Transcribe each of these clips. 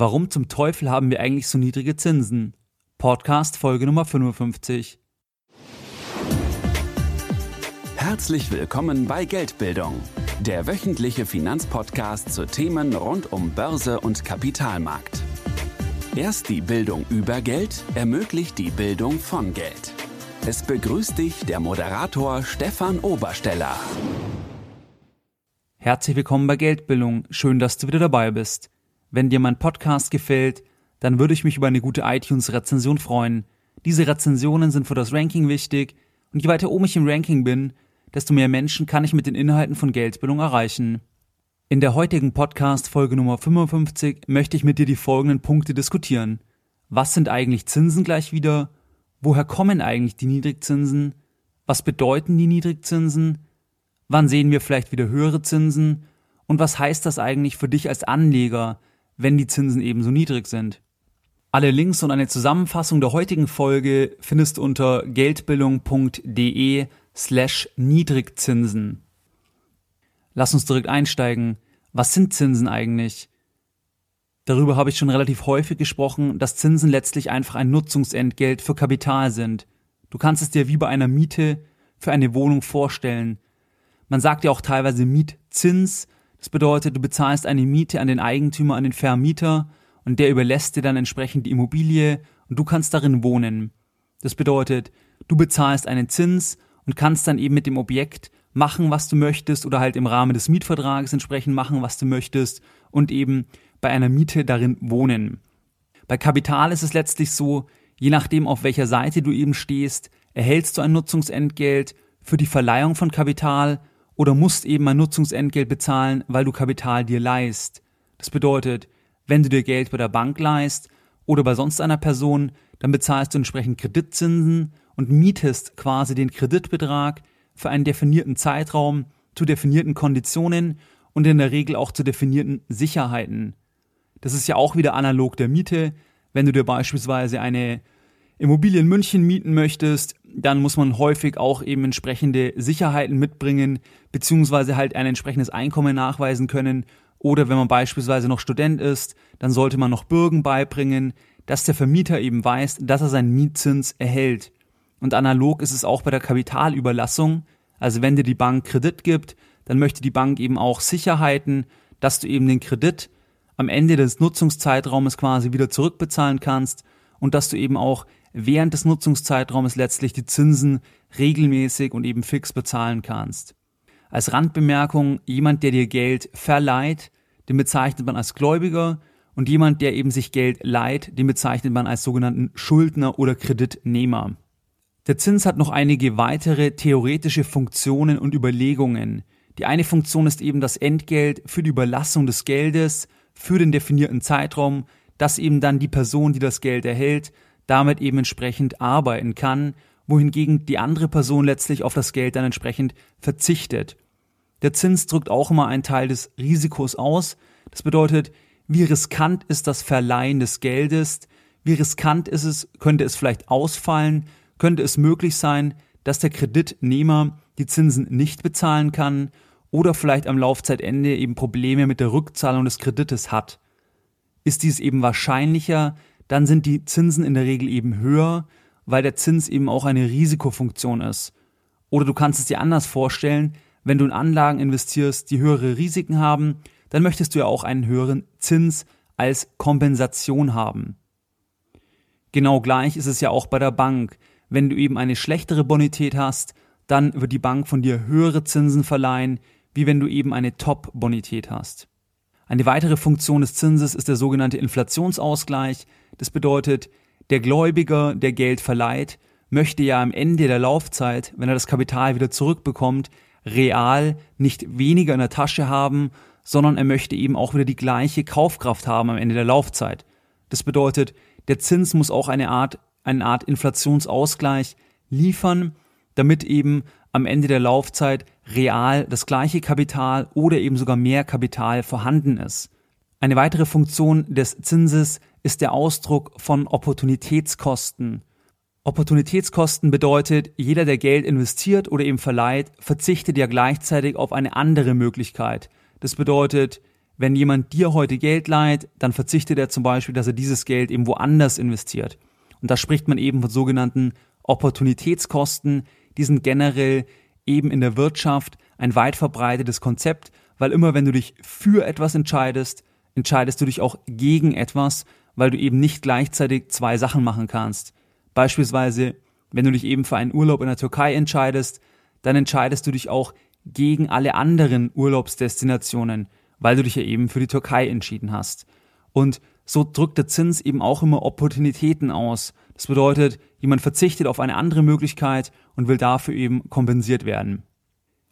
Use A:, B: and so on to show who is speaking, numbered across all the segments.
A: Warum zum Teufel haben wir eigentlich so niedrige Zinsen? Podcast Folge Nummer 55.
B: Herzlich willkommen bei Geldbildung, der wöchentliche Finanzpodcast zu Themen rund um Börse und Kapitalmarkt. Erst die Bildung über Geld ermöglicht die Bildung von Geld. Es begrüßt dich der Moderator Stefan Obersteller.
A: Herzlich willkommen bei Geldbildung. Schön, dass du wieder dabei bist. Wenn dir mein Podcast gefällt, dann würde ich mich über eine gute iTunes-Rezension freuen. Diese Rezensionen sind für das Ranking wichtig und je weiter oben ich im Ranking bin, desto mehr Menschen kann ich mit den Inhalten von Geldbildung erreichen. In der heutigen Podcast-Folge Nummer 55 möchte ich mit dir die folgenden Punkte diskutieren. Was sind eigentlich Zinsen gleich wieder? Woher kommen eigentlich die Niedrigzinsen? Was bedeuten die Niedrigzinsen? Wann sehen wir vielleicht wieder höhere Zinsen? Und was heißt das eigentlich für dich als Anleger, wenn die Zinsen ebenso niedrig sind. Alle Links und eine Zusammenfassung der heutigen Folge findest du unter geldbildung.de slash Niedrigzinsen. Lass uns direkt einsteigen. Was sind Zinsen eigentlich? Darüber habe ich schon relativ häufig gesprochen, dass Zinsen letztlich einfach ein Nutzungsentgelt für Kapital sind. Du kannst es dir wie bei einer Miete für eine Wohnung vorstellen. Man sagt ja auch teilweise Mietzins, das bedeutet, du bezahlst eine Miete an den Eigentümer, an den Vermieter und der überlässt dir dann entsprechend die Immobilie und du kannst darin wohnen. Das bedeutet, du bezahlst einen Zins und kannst dann eben mit dem Objekt machen, was du möchtest oder halt im Rahmen des Mietvertrages entsprechend machen, was du möchtest und eben bei einer Miete darin wohnen. Bei Kapital ist es letztlich so, je nachdem auf welcher Seite du eben stehst, erhältst du ein Nutzungsentgelt für die Verleihung von Kapital oder musst eben ein Nutzungsentgelt bezahlen, weil du Kapital dir leist. Das bedeutet, wenn du dir Geld bei der Bank leist oder bei sonst einer Person, dann bezahlst du entsprechend Kreditzinsen und mietest quasi den Kreditbetrag für einen definierten Zeitraum zu definierten Konditionen und in der Regel auch zu definierten Sicherheiten. Das ist ja auch wieder analog der Miete. Wenn du dir beispielsweise eine Immobilie in München mieten möchtest, dann muss man häufig auch eben entsprechende Sicherheiten mitbringen, beziehungsweise halt ein entsprechendes Einkommen nachweisen können. Oder wenn man beispielsweise noch Student ist, dann sollte man noch Bürgen beibringen, dass der Vermieter eben weiß, dass er seinen Mietzins erhält. Und analog ist es auch bei der Kapitalüberlassung. Also wenn dir die Bank Kredit gibt, dann möchte die Bank eben auch Sicherheiten, dass du eben den Kredit am Ende des Nutzungszeitraumes quasi wieder zurückbezahlen kannst und dass du eben auch während des Nutzungszeitraumes letztlich die Zinsen regelmäßig und eben fix bezahlen kannst. Als Randbemerkung, jemand, der dir Geld verleiht, den bezeichnet man als Gläubiger und jemand, der eben sich Geld leiht, den bezeichnet man als sogenannten Schuldner oder Kreditnehmer. Der Zins hat noch einige weitere theoretische Funktionen und Überlegungen. Die eine Funktion ist eben das Entgelt für die Überlassung des Geldes für den definierten Zeitraum, dass eben dann die Person, die das Geld erhält, damit eben entsprechend arbeiten kann, wohingegen die andere Person letztlich auf das Geld dann entsprechend verzichtet. Der Zins drückt auch immer einen Teil des Risikos aus. Das bedeutet, wie riskant ist das Verleihen des Geldes? Wie riskant ist es, könnte es vielleicht ausfallen? Könnte es möglich sein, dass der Kreditnehmer die Zinsen nicht bezahlen kann oder vielleicht am Laufzeitende eben Probleme mit der Rückzahlung des Kredites hat? Ist dies eben wahrscheinlicher, dann sind die Zinsen in der Regel eben höher, weil der Zins eben auch eine Risikofunktion ist. Oder du kannst es dir anders vorstellen, wenn du in Anlagen investierst, die höhere Risiken haben, dann möchtest du ja auch einen höheren Zins als Kompensation haben. Genau gleich ist es ja auch bei der Bank. Wenn du eben eine schlechtere Bonität hast, dann wird die Bank von dir höhere Zinsen verleihen, wie wenn du eben eine Top-Bonität hast. Eine weitere Funktion des Zinses ist der sogenannte Inflationsausgleich. Das bedeutet, der Gläubiger, der Geld verleiht, möchte ja am Ende der Laufzeit, wenn er das Kapital wieder zurückbekommt, real nicht weniger in der Tasche haben, sondern er möchte eben auch wieder die gleiche Kaufkraft haben am Ende der Laufzeit. Das bedeutet, der Zins muss auch eine Art, eine Art Inflationsausgleich liefern, damit eben am Ende der Laufzeit real das gleiche Kapital oder eben sogar mehr Kapital vorhanden ist. Eine weitere Funktion des Zinses ist der Ausdruck von Opportunitätskosten. Opportunitätskosten bedeutet, jeder, der Geld investiert oder eben verleiht, verzichtet ja gleichzeitig auf eine andere Möglichkeit. Das bedeutet, wenn jemand dir heute Geld leiht, dann verzichtet er zum Beispiel, dass er dieses Geld eben woanders investiert. Und da spricht man eben von sogenannten Opportunitätskosten. Die sind generell eben in der Wirtschaft ein weit verbreitetes Konzept, weil immer wenn du dich für etwas entscheidest, entscheidest du dich auch gegen etwas, weil du eben nicht gleichzeitig zwei Sachen machen kannst. Beispielsweise, wenn du dich eben für einen Urlaub in der Türkei entscheidest, dann entscheidest du dich auch gegen alle anderen Urlaubsdestinationen, weil du dich ja eben für die Türkei entschieden hast. Und so drückt der Zins eben auch immer Opportunitäten aus. Das bedeutet, jemand verzichtet auf eine andere Möglichkeit und will dafür eben kompensiert werden.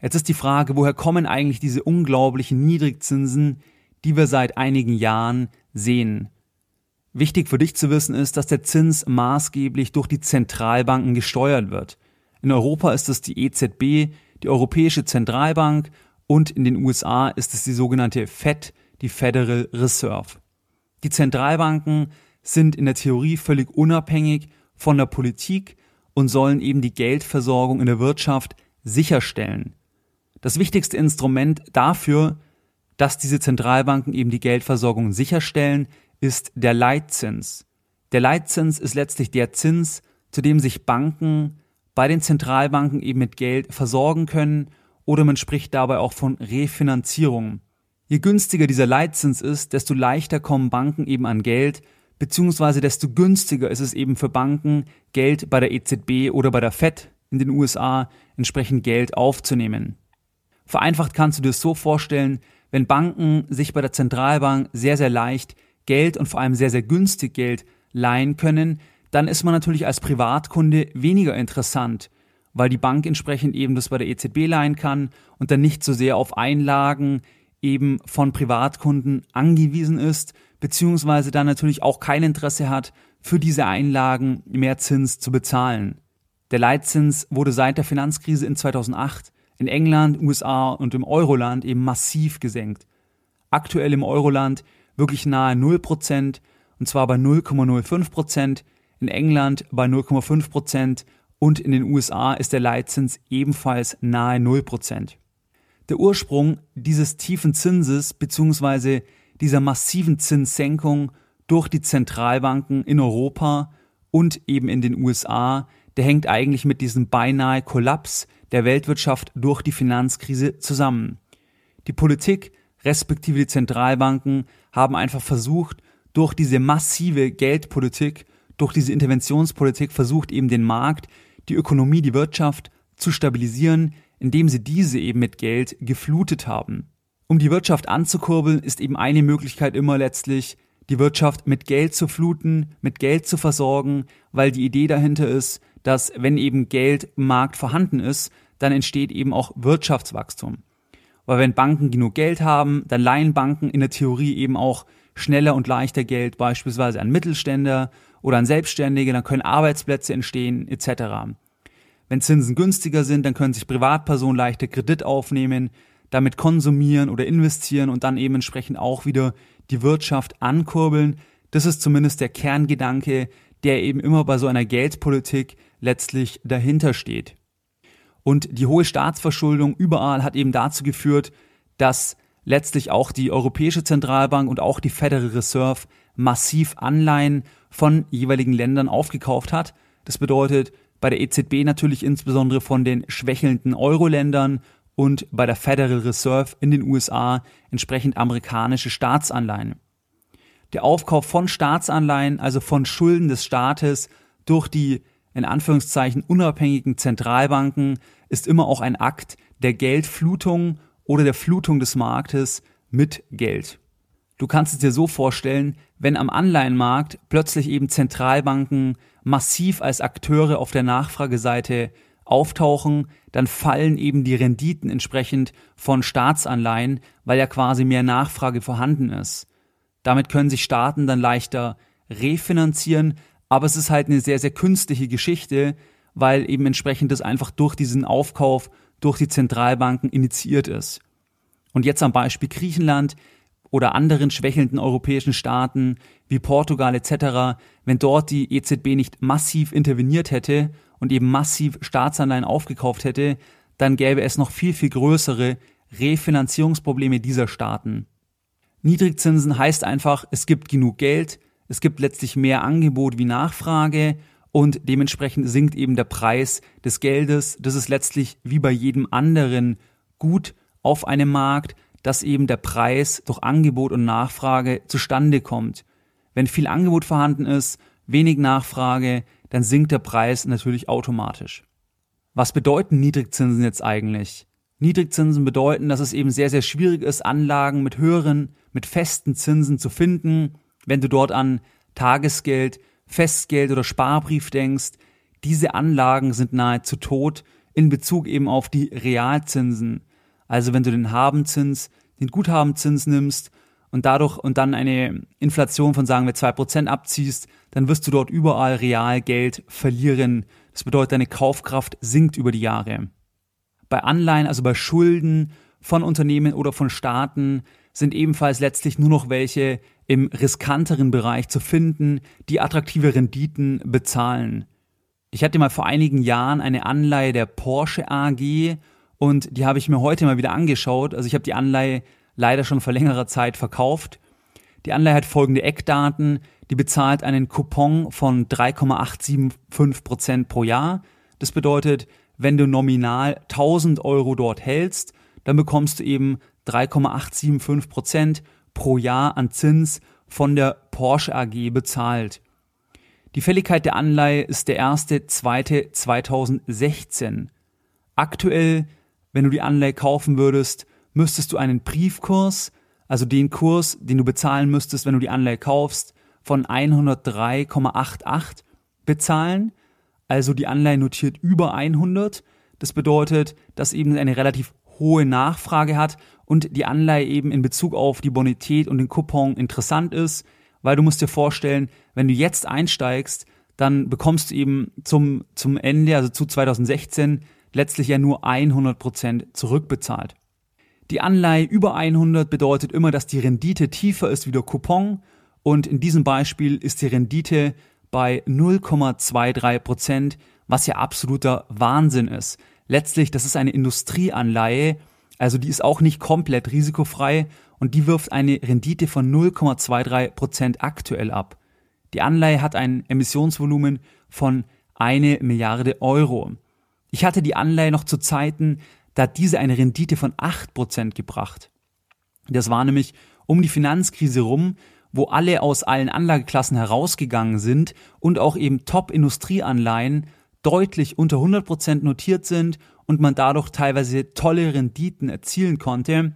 A: Jetzt ist die Frage, woher kommen eigentlich diese unglaublichen Niedrigzinsen, die wir seit einigen Jahren sehen? Wichtig für dich zu wissen ist, dass der Zins maßgeblich durch die Zentralbanken gesteuert wird. In Europa ist es die EZB, die Europäische Zentralbank und in den USA ist es die sogenannte Fed, die Federal Reserve. Die Zentralbanken sind in der Theorie völlig unabhängig von der Politik und sollen eben die Geldversorgung in der Wirtschaft sicherstellen. Das wichtigste Instrument dafür, dass diese Zentralbanken eben die Geldversorgung sicherstellen, ist der Leitzins. Der Leitzins ist letztlich der Zins, zu dem sich Banken bei den Zentralbanken eben mit Geld versorgen können oder man spricht dabei auch von Refinanzierung. Je günstiger dieser Leitzins ist, desto leichter kommen Banken eben an Geld, beziehungsweise desto günstiger ist es eben für Banken, Geld bei der EZB oder bei der Fed in den USA entsprechend Geld aufzunehmen. Vereinfacht kannst du dir das so vorstellen, wenn Banken sich bei der Zentralbank sehr, sehr leicht Geld und vor allem sehr, sehr günstig Geld leihen können, dann ist man natürlich als Privatkunde weniger interessant, weil die Bank entsprechend eben das bei der EZB leihen kann und dann nicht so sehr auf Einlagen eben von Privatkunden angewiesen ist, beziehungsweise dann natürlich auch kein Interesse hat, für diese Einlagen mehr Zins zu bezahlen. Der Leitzins wurde seit der Finanzkrise in 2008 in England, USA und im Euroland eben massiv gesenkt. Aktuell im Euroland wirklich nahe 0%, und zwar bei 0,05%, in England bei 0,5% und in den USA ist der Leitzins ebenfalls nahe 0%. Der Ursprung dieses tiefen Zinses bzw. dieser massiven Zinssenkung durch die Zentralbanken in Europa und eben in den USA, der hängt eigentlich mit diesem beinahe Kollaps der Weltwirtschaft durch die Finanzkrise zusammen. Die Politik respektive die Zentralbanken haben einfach versucht, durch diese massive Geldpolitik, durch diese Interventionspolitik versucht eben den Markt die Ökonomie, die Wirtschaft zu stabilisieren, indem sie diese eben mit Geld geflutet haben. Um die Wirtschaft anzukurbeln, ist eben eine Möglichkeit immer letztlich, die Wirtschaft mit Geld zu fluten, mit Geld zu versorgen, weil die Idee dahinter ist, dass wenn eben Geld im Markt vorhanden ist, dann entsteht eben auch Wirtschaftswachstum. Weil wenn Banken genug Geld haben, dann leihen Banken in der Theorie eben auch schneller und leichter Geld beispielsweise an Mittelständler oder an Selbstständige, dann können Arbeitsplätze entstehen etc. Wenn Zinsen günstiger sind, dann können sich Privatpersonen leichter Kredit aufnehmen, damit konsumieren oder investieren und dann eben entsprechend auch wieder die Wirtschaft ankurbeln. Das ist zumindest der Kerngedanke, der eben immer bei so einer Geldpolitik letztlich dahinter steht. Und die hohe Staatsverschuldung überall hat eben dazu geführt, dass letztlich auch die Europäische Zentralbank und auch die Federal Reserve massiv Anleihen von jeweiligen Ländern aufgekauft hat. Das bedeutet bei der EZB natürlich insbesondere von den schwächelnden Euro-Ländern und bei der Federal Reserve in den USA entsprechend amerikanische Staatsanleihen. Der Aufkauf von Staatsanleihen, also von Schulden des Staates durch die in Anführungszeichen unabhängigen Zentralbanken, ist immer auch ein Akt der Geldflutung oder der Flutung des Marktes mit Geld. Du kannst es dir so vorstellen, wenn am Anleihenmarkt plötzlich eben Zentralbanken massiv als Akteure auf der Nachfrageseite auftauchen, dann fallen eben die Renditen entsprechend von Staatsanleihen, weil ja quasi mehr Nachfrage vorhanden ist. Damit können sich Staaten dann leichter refinanzieren, aber es ist halt eine sehr, sehr künstliche Geschichte, weil eben entsprechend das einfach durch diesen Aufkauf durch die Zentralbanken initiiert ist. Und jetzt am Beispiel Griechenland oder anderen schwächelnden europäischen Staaten wie Portugal etc., wenn dort die EZB nicht massiv interveniert hätte und eben massiv Staatsanleihen aufgekauft hätte, dann gäbe es noch viel, viel größere Refinanzierungsprobleme dieser Staaten. Niedrigzinsen heißt einfach, es gibt genug Geld, es gibt letztlich mehr Angebot wie Nachfrage und dementsprechend sinkt eben der Preis des Geldes. Das ist letztlich wie bei jedem anderen Gut auf einem Markt, dass eben der Preis durch Angebot und Nachfrage zustande kommt. Wenn viel Angebot vorhanden ist, wenig Nachfrage, dann sinkt der Preis natürlich automatisch. Was bedeuten Niedrigzinsen jetzt eigentlich? Niedrigzinsen bedeuten, dass es eben sehr, sehr schwierig ist, Anlagen mit höheren, mit festen Zinsen zu finden. Wenn du dort an Tagesgeld, Festgeld oder Sparbrief denkst, diese Anlagen sind nahezu tot in Bezug eben auf die Realzinsen. Also wenn du den Habenzins, den Guthabenzins nimmst und dadurch und dann eine Inflation von sagen wir zwei Prozent abziehst, dann wirst du dort überall real Geld verlieren. Das bedeutet, deine Kaufkraft sinkt über die Jahre. Bei Anleihen, also bei Schulden von Unternehmen oder von Staaten, sind ebenfalls letztlich nur noch welche im riskanteren Bereich zu finden, die attraktive Renditen bezahlen. Ich hatte mal vor einigen Jahren eine Anleihe der Porsche AG und die habe ich mir heute mal wieder angeschaut. Also ich habe die Anleihe leider schon vor längerer Zeit verkauft. Die Anleihe hat folgende Eckdaten. Die bezahlt einen Coupon von 3,875 Prozent pro Jahr. Das bedeutet, wenn du nominal 1000 Euro dort hältst, dann bekommst du eben 3,875 Prozent pro Jahr an Zins von der Porsche AG bezahlt. Die Fälligkeit der Anleihe ist der 1.2.2016. Aktuell, wenn du die Anleihe kaufen würdest, müsstest du einen Briefkurs, also den Kurs, den du bezahlen müsstest, wenn du die Anleihe kaufst, von 103,88 bezahlen. Also die Anleihe notiert über 100. Das bedeutet, dass eben eine relativ hohe Nachfrage hat und die Anleihe eben in Bezug auf die Bonität und den Coupon interessant ist, weil du musst dir vorstellen, wenn du jetzt einsteigst, dann bekommst du eben zum, zum Ende, also zu 2016, letztlich ja nur 100 Prozent zurückbezahlt. Die Anleihe über 100 bedeutet immer, dass die Rendite tiefer ist wie der Coupon und in diesem Beispiel ist die Rendite bei 0,23 Prozent, was ja absoluter Wahnsinn ist. Letztlich, das ist eine Industrieanleihe, also die ist auch nicht komplett risikofrei und die wirft eine Rendite von 0,23 Prozent aktuell ab. Die Anleihe hat ein Emissionsvolumen von eine Milliarde Euro. Ich hatte die Anleihe noch zu Zeiten, da hat diese eine Rendite von 8% gebracht. Das war nämlich um die Finanzkrise rum, wo alle aus allen Anlageklassen herausgegangen sind und auch eben Top-Industrieanleihen deutlich unter 100% notiert sind und man dadurch teilweise tolle Renditen erzielen konnte.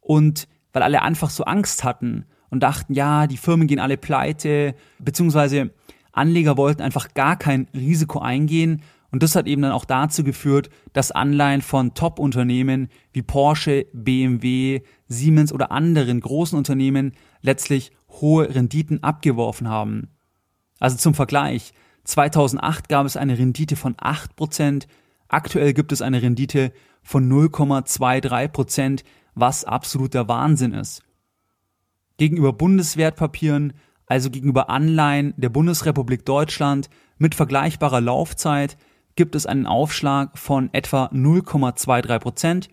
A: Und weil alle einfach so Angst hatten und dachten, ja, die Firmen gehen alle pleite, beziehungsweise Anleger wollten einfach gar kein Risiko eingehen, und das hat eben dann auch dazu geführt, dass Anleihen von Top-Unternehmen wie Porsche, BMW, Siemens oder anderen großen Unternehmen letztlich hohe Renditen abgeworfen haben. Also zum Vergleich, 2008 gab es eine Rendite von 8%, aktuell gibt es eine Rendite von 0,23%, was absoluter Wahnsinn ist. Gegenüber Bundeswertpapieren, also gegenüber Anleihen der Bundesrepublik Deutschland mit vergleichbarer Laufzeit, gibt es einen Aufschlag von etwa 0,23 Prozent.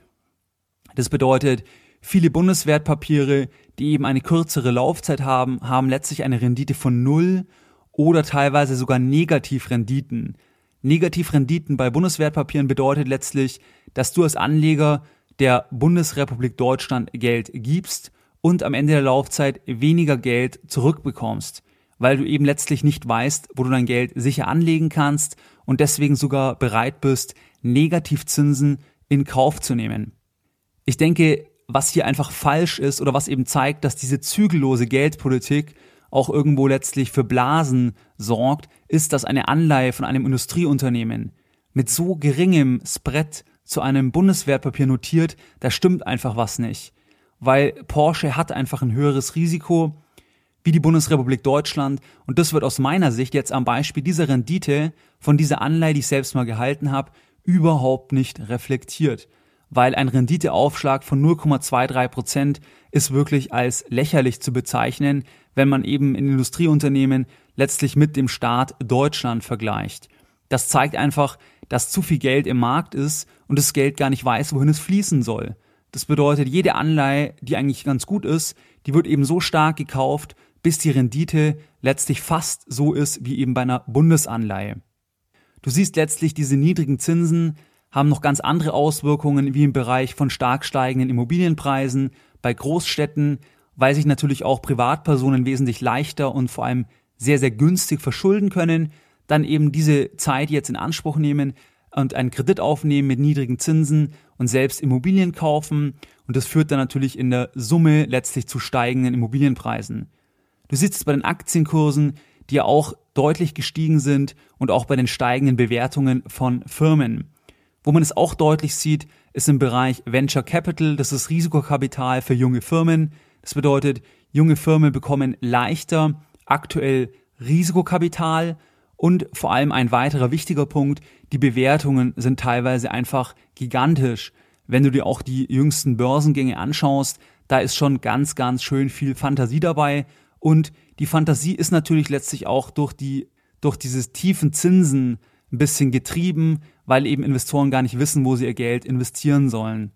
A: Das bedeutet, viele Bundeswertpapiere, die eben eine kürzere Laufzeit haben, haben letztlich eine Rendite von null oder teilweise sogar Negativrenditen. Negativrenditen bei Bundeswertpapieren bedeutet letztlich, dass du als Anleger der Bundesrepublik Deutschland Geld gibst und am Ende der Laufzeit weniger Geld zurückbekommst, weil du eben letztlich nicht weißt, wo du dein Geld sicher anlegen kannst und deswegen sogar bereit bist, Negativzinsen in Kauf zu nehmen. Ich denke, was hier einfach falsch ist oder was eben zeigt, dass diese zügellose Geldpolitik auch irgendwo letztlich für Blasen sorgt, ist, dass eine Anleihe von einem Industrieunternehmen mit so geringem Spread zu einem Bundeswertpapier notiert, da stimmt einfach was nicht. Weil Porsche hat einfach ein höheres Risiko wie die Bundesrepublik Deutschland. Und das wird aus meiner Sicht jetzt am Beispiel dieser Rendite von dieser Anleihe, die ich selbst mal gehalten habe, überhaupt nicht reflektiert. Weil ein Renditeaufschlag von 0,23 Prozent ist wirklich als lächerlich zu bezeichnen, wenn man eben in Industrieunternehmen letztlich mit dem Staat Deutschland vergleicht. Das zeigt einfach, dass zu viel Geld im Markt ist und das Geld gar nicht weiß, wohin es fließen soll. Das bedeutet, jede Anleihe, die eigentlich ganz gut ist, die wird eben so stark gekauft, bis die Rendite letztlich fast so ist wie eben bei einer Bundesanleihe. Du siehst letztlich, diese niedrigen Zinsen haben noch ganz andere Auswirkungen wie im Bereich von stark steigenden Immobilienpreisen, bei Großstädten, weil sich natürlich auch Privatpersonen wesentlich leichter und vor allem sehr, sehr günstig verschulden können, dann eben diese Zeit jetzt in Anspruch nehmen und einen Kredit aufnehmen mit niedrigen Zinsen und selbst Immobilien kaufen. Und das führt dann natürlich in der Summe letztlich zu steigenden Immobilienpreisen. Du siehst es bei den Aktienkursen, die ja auch deutlich gestiegen sind und auch bei den steigenden Bewertungen von Firmen. Wo man es auch deutlich sieht, ist im Bereich Venture Capital, das ist Risikokapital für junge Firmen. Das bedeutet, junge Firmen bekommen leichter aktuell Risikokapital und vor allem ein weiterer wichtiger Punkt, die Bewertungen sind teilweise einfach gigantisch. Wenn du dir auch die jüngsten Börsengänge anschaust, da ist schon ganz, ganz schön viel Fantasie dabei und die Fantasie ist natürlich letztlich auch durch die, durch dieses tiefen Zinsen ein bisschen getrieben, weil eben Investoren gar nicht wissen, wo sie ihr Geld investieren sollen.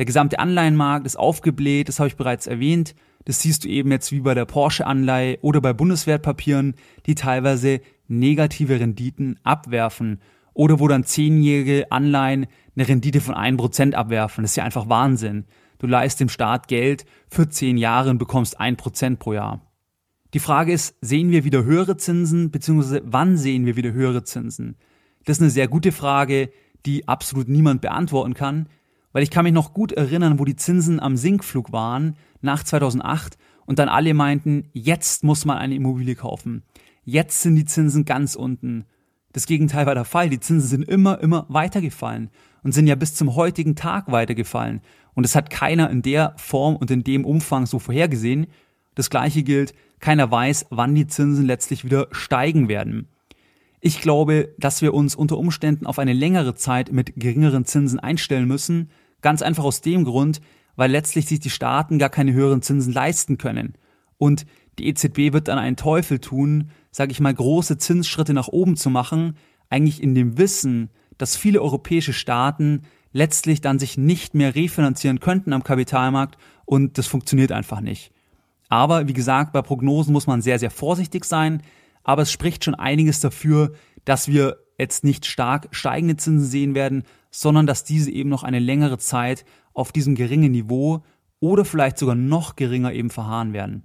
A: Der gesamte Anleihenmarkt ist aufgebläht, das habe ich bereits erwähnt. Das siehst du eben jetzt wie bei der Porsche-Anleihe oder bei Bundeswertpapieren, die teilweise negative Renditen abwerfen. Oder wo dann zehnjährige Anleihen eine Rendite von 1% abwerfen. Das ist ja einfach Wahnsinn. Du leist dem Staat Geld für zehn Jahre und bekommst 1% pro Jahr. Die Frage ist, sehen wir wieder höhere Zinsen, beziehungsweise wann sehen wir wieder höhere Zinsen? Das ist eine sehr gute Frage, die absolut niemand beantworten kann, weil ich kann mich noch gut erinnern, wo die Zinsen am Sinkflug waren nach 2008 und dann alle meinten, jetzt muss man eine Immobilie kaufen. Jetzt sind die Zinsen ganz unten. Das Gegenteil war der Fall. Die Zinsen sind immer, immer weitergefallen und sind ja bis zum heutigen Tag weitergefallen. Und es hat keiner in der Form und in dem Umfang so vorhergesehen. Das gleiche gilt, keiner weiß, wann die Zinsen letztlich wieder steigen werden. Ich glaube, dass wir uns unter Umständen auf eine längere Zeit mit geringeren Zinsen einstellen müssen, ganz einfach aus dem Grund, weil letztlich sich die Staaten gar keine höheren Zinsen leisten können. Und die EZB wird dann einen Teufel tun, sage ich mal, große Zinsschritte nach oben zu machen, eigentlich in dem Wissen, dass viele europäische Staaten letztlich dann sich nicht mehr refinanzieren könnten am Kapitalmarkt und das funktioniert einfach nicht. Aber wie gesagt, bei Prognosen muss man sehr, sehr vorsichtig sein, aber es spricht schon einiges dafür, dass wir jetzt nicht stark steigende Zinsen sehen werden, sondern dass diese eben noch eine längere Zeit auf diesem geringen Niveau oder vielleicht sogar noch geringer eben verharren werden.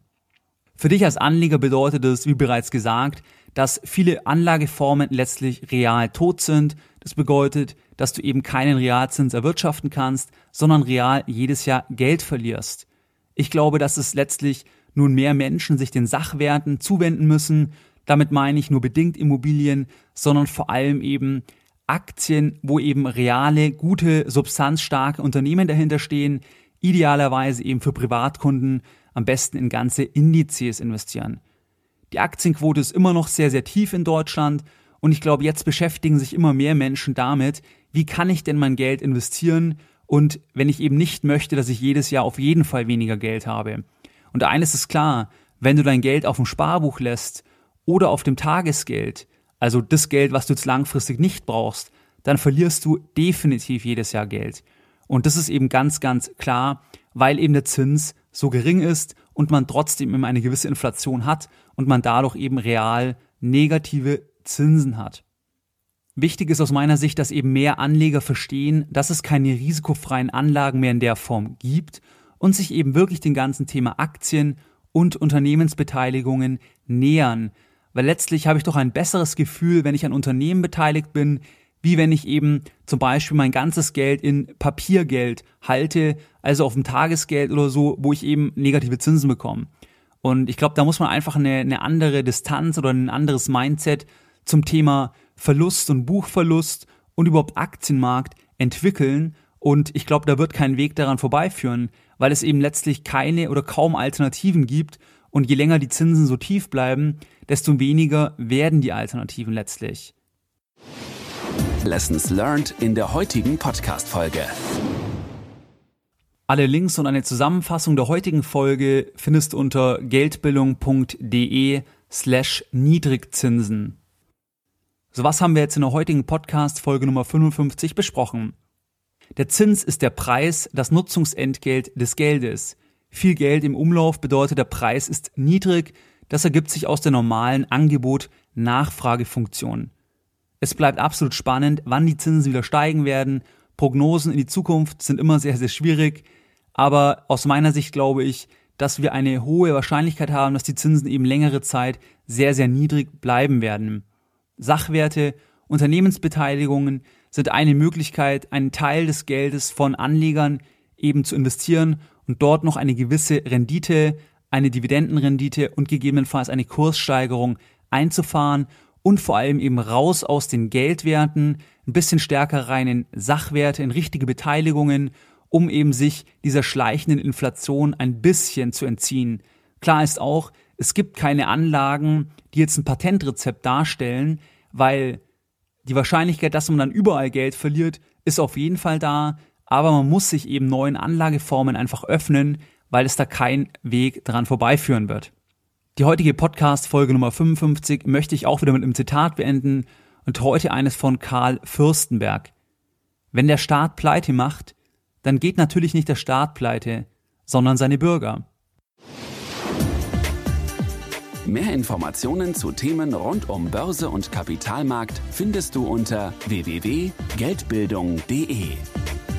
A: Für dich als Anleger bedeutet es, wie bereits gesagt, dass viele Anlageformen letztlich real tot sind. Das bedeutet, dass du eben keinen Realzins erwirtschaften kannst, sondern real jedes Jahr Geld verlierst. Ich glaube, dass es letztlich nun mehr Menschen sich den Sachwerten zuwenden müssen damit meine ich nur bedingt Immobilien, sondern vor allem eben Aktien, wo eben reale, gute, substanzstarke Unternehmen dahinter stehen, idealerweise eben für Privatkunden am besten in ganze Indizes investieren. Die Aktienquote ist immer noch sehr, sehr tief in Deutschland und ich glaube, jetzt beschäftigen sich immer mehr Menschen damit, wie kann ich denn mein Geld investieren und wenn ich eben nicht möchte, dass ich jedes Jahr auf jeden Fall weniger Geld habe. Und eines ist klar, wenn du dein Geld auf dem Sparbuch lässt oder auf dem Tagesgeld, also das Geld, was du jetzt langfristig nicht brauchst, dann verlierst du definitiv jedes Jahr Geld. Und das ist eben ganz, ganz klar, weil eben der Zins so gering ist und man trotzdem immer eine gewisse Inflation hat und man dadurch eben real negative Zinsen hat. Wichtig ist aus meiner Sicht, dass eben mehr Anleger verstehen, dass es keine risikofreien Anlagen mehr in der Form gibt und sich eben wirklich dem ganzen Thema Aktien und Unternehmensbeteiligungen nähern, weil letztlich habe ich doch ein besseres Gefühl, wenn ich an Unternehmen beteiligt bin, wie wenn ich eben zum Beispiel mein ganzes Geld in Papiergeld halte, also auf dem Tagesgeld oder so, wo ich eben negative Zinsen bekomme. Und ich glaube, da muss man einfach eine, eine andere Distanz oder ein anderes Mindset zum Thema Verlust und Buchverlust und überhaupt Aktienmarkt entwickeln. Und ich glaube, da wird kein Weg daran vorbeiführen, weil es eben letztlich keine oder kaum Alternativen gibt und je länger die Zinsen so tief bleiben, desto weniger werden die Alternativen letztlich.
B: Lessons learned in der heutigen Podcast-Folge.
A: Alle Links und eine Zusammenfassung der heutigen Folge findest du unter geldbildung.de slash Niedrigzinsen. So was haben wir jetzt in der heutigen Podcast-Folge Nummer 55 besprochen? Der Zins ist der Preis, das Nutzungsentgelt des Geldes. Viel Geld im Umlauf bedeutet, der Preis ist niedrig. Das ergibt sich aus der normalen Angebot-Nachfragefunktion. Es bleibt absolut spannend, wann die Zinsen wieder steigen werden. Prognosen in die Zukunft sind immer sehr, sehr schwierig. Aber aus meiner Sicht glaube ich, dass wir eine hohe Wahrscheinlichkeit haben, dass die Zinsen eben längere Zeit sehr, sehr niedrig bleiben werden. Sachwerte, Unternehmensbeteiligungen sind eine Möglichkeit, einen Teil des Geldes von Anlegern eben zu investieren und dort noch eine gewisse Rendite, eine Dividendenrendite und gegebenenfalls eine Kurssteigerung einzufahren und vor allem eben raus aus den Geldwerten, ein bisschen stärker rein in Sachwerte, in richtige Beteiligungen um eben sich dieser schleichenden Inflation ein bisschen zu entziehen. Klar ist auch, es gibt keine Anlagen, die jetzt ein Patentrezept darstellen, weil die Wahrscheinlichkeit, dass man dann überall Geld verliert, ist auf jeden Fall da, aber man muss sich eben neuen Anlageformen einfach öffnen, weil es da kein Weg dran vorbeiführen wird. Die heutige Podcast-Folge Nummer 55 möchte ich auch wieder mit einem Zitat beenden und heute eines von Karl Fürstenberg. Wenn der Staat pleite macht, dann geht natürlich nicht der Staat pleite, sondern seine Bürger.
B: Mehr Informationen zu Themen rund um Börse und Kapitalmarkt findest du unter www.geldbildung.de.